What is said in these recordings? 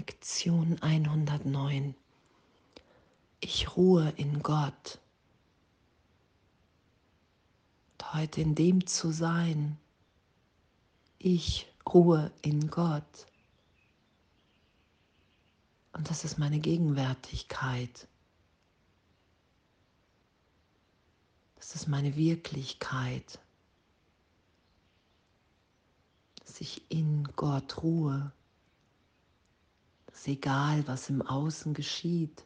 Lektion 109. Ich ruhe in Gott. Und heute in dem zu sein, ich ruhe in Gott. Und das ist meine Gegenwärtigkeit. Das ist meine Wirklichkeit. Dass ich in Gott ruhe. Dass egal, was im Außen geschieht,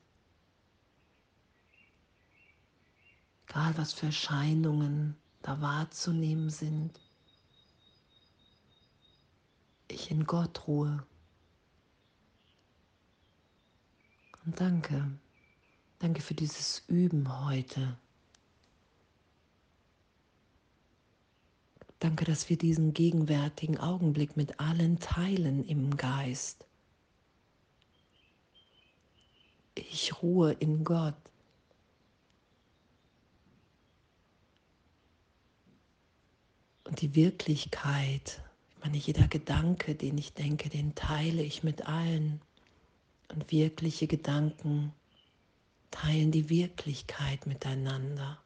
egal was für Erscheinungen da wahrzunehmen sind, ich in Gott ruhe. Und danke, danke für dieses Üben heute. Danke, dass wir diesen gegenwärtigen Augenblick mit allen teilen im Geist. Ich ruhe in Gott. Und die Wirklichkeit, ich meine, jeder Gedanke, den ich denke, den teile ich mit allen. Und wirkliche Gedanken teilen die Wirklichkeit miteinander.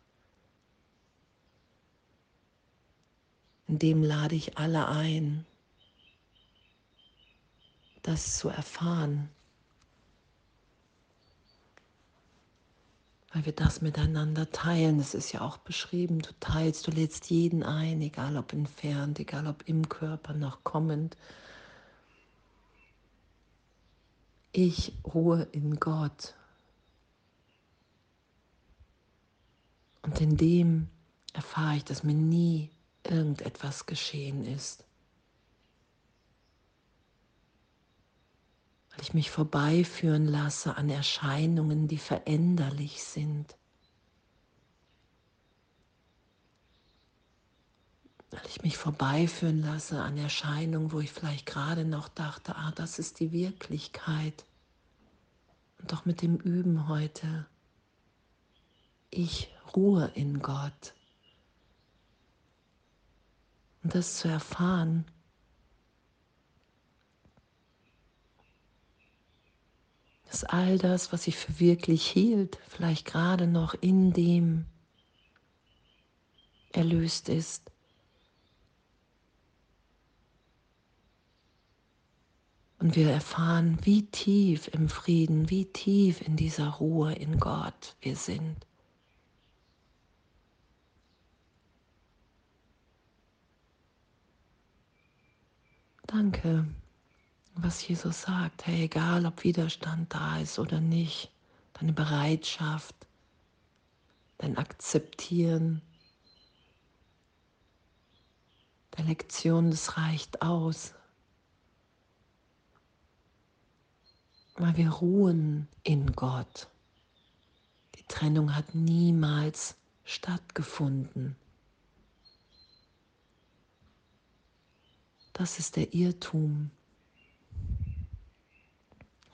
In dem lade ich alle ein, das zu erfahren, weil wir das miteinander teilen. Das ist ja auch beschrieben. Du teilst, du lädst jeden ein, egal ob entfernt, egal ob im Körper noch kommend. Ich ruhe in Gott. Und in dem erfahre ich, dass mir nie irgendetwas geschehen ist. Weil ich mich vorbeiführen lasse an Erscheinungen, die veränderlich sind. Weil ich mich vorbeiführen lasse an Erscheinungen, wo ich vielleicht gerade noch dachte, ah, das ist die Wirklichkeit. Und doch mit dem Üben heute, ich ruhe in Gott und das zu erfahren. Dass all das, was ich für wirklich hielt, vielleicht gerade noch in dem erlöst ist. Und wir erfahren, wie tief im Frieden, wie tief in dieser Ruhe in Gott wir sind. Danke, was Jesus sagt. Hey, egal ob Widerstand da ist oder nicht, deine Bereitschaft, dein Akzeptieren der Lektion, das reicht aus. Weil wir ruhen in Gott. Die Trennung hat niemals stattgefunden. Das ist der Irrtum.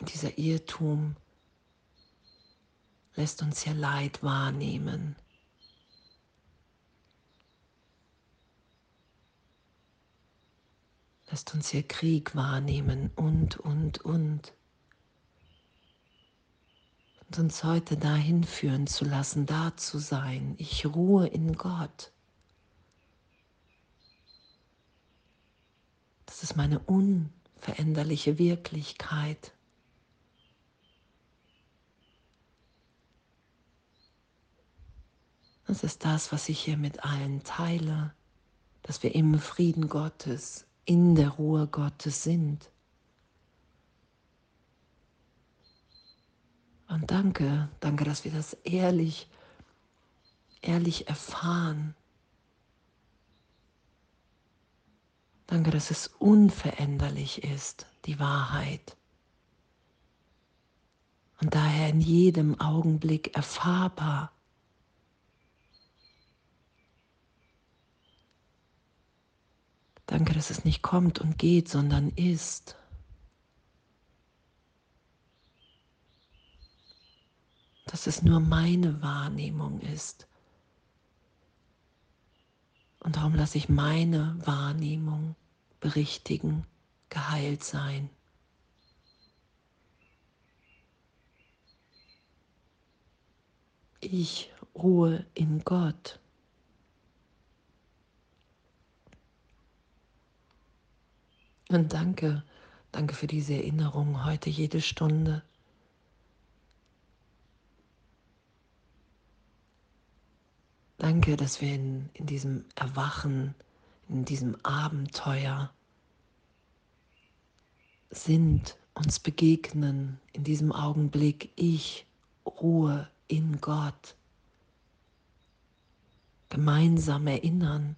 Dieser Irrtum lässt uns hier Leid wahrnehmen. Lässt uns hier Krieg wahrnehmen und, und, und. Und uns heute dahin führen zu lassen, da zu sein. Ich ruhe in Gott. Das ist meine unveränderliche Wirklichkeit. Das ist das, was ich hier mit allen teile, dass wir im Frieden Gottes, in der Ruhe Gottes sind. Und danke, danke, dass wir das ehrlich, ehrlich erfahren, Danke, dass es unveränderlich ist, die Wahrheit. Und daher in jedem Augenblick erfahrbar. Danke, dass es nicht kommt und geht, sondern ist. Dass es nur meine Wahrnehmung ist. Und darum lasse ich meine Wahrnehmung berichtigen, geheilt sein. Ich ruhe in Gott. Und danke, danke für diese Erinnerung heute jede Stunde. Danke, dass wir in, in diesem Erwachen, in diesem Abenteuer sind, uns begegnen, in diesem Augenblick ich ruhe in Gott. Gemeinsam erinnern,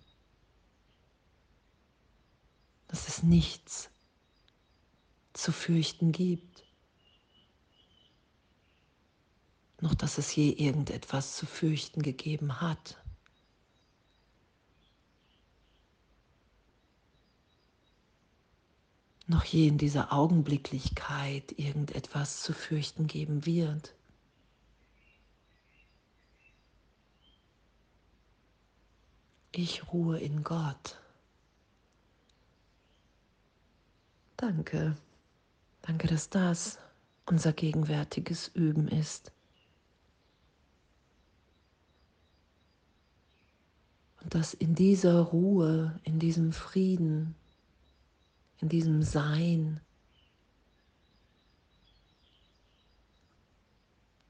dass es nichts zu fürchten gibt, noch dass es je irgendetwas zu fürchten gegeben hat. noch je in dieser Augenblicklichkeit irgendetwas zu fürchten geben wird. Ich ruhe in Gott. Danke. Danke, dass das unser gegenwärtiges Üben ist. Und dass in dieser Ruhe, in diesem Frieden, in diesem Sein.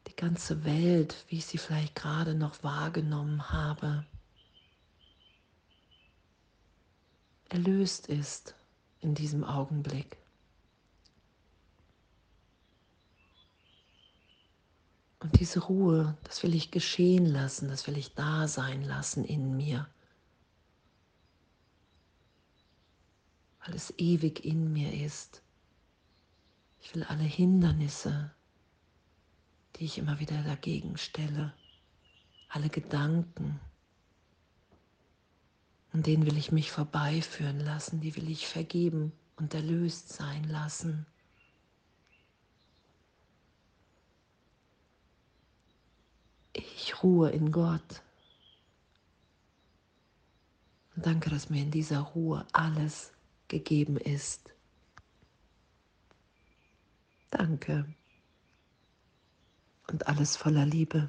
Die ganze Welt, wie ich sie vielleicht gerade noch wahrgenommen habe, erlöst ist in diesem Augenblick. Und diese Ruhe, das will ich geschehen lassen, das will ich da sein lassen in mir. weil es ewig in mir ist. Ich will alle Hindernisse, die ich immer wieder dagegen stelle, alle Gedanken, an denen will ich mich vorbeiführen lassen, die will ich vergeben und erlöst sein lassen. Ich ruhe in Gott. Und danke, dass mir in dieser Ruhe alles gegeben ist. Danke und alles voller Liebe.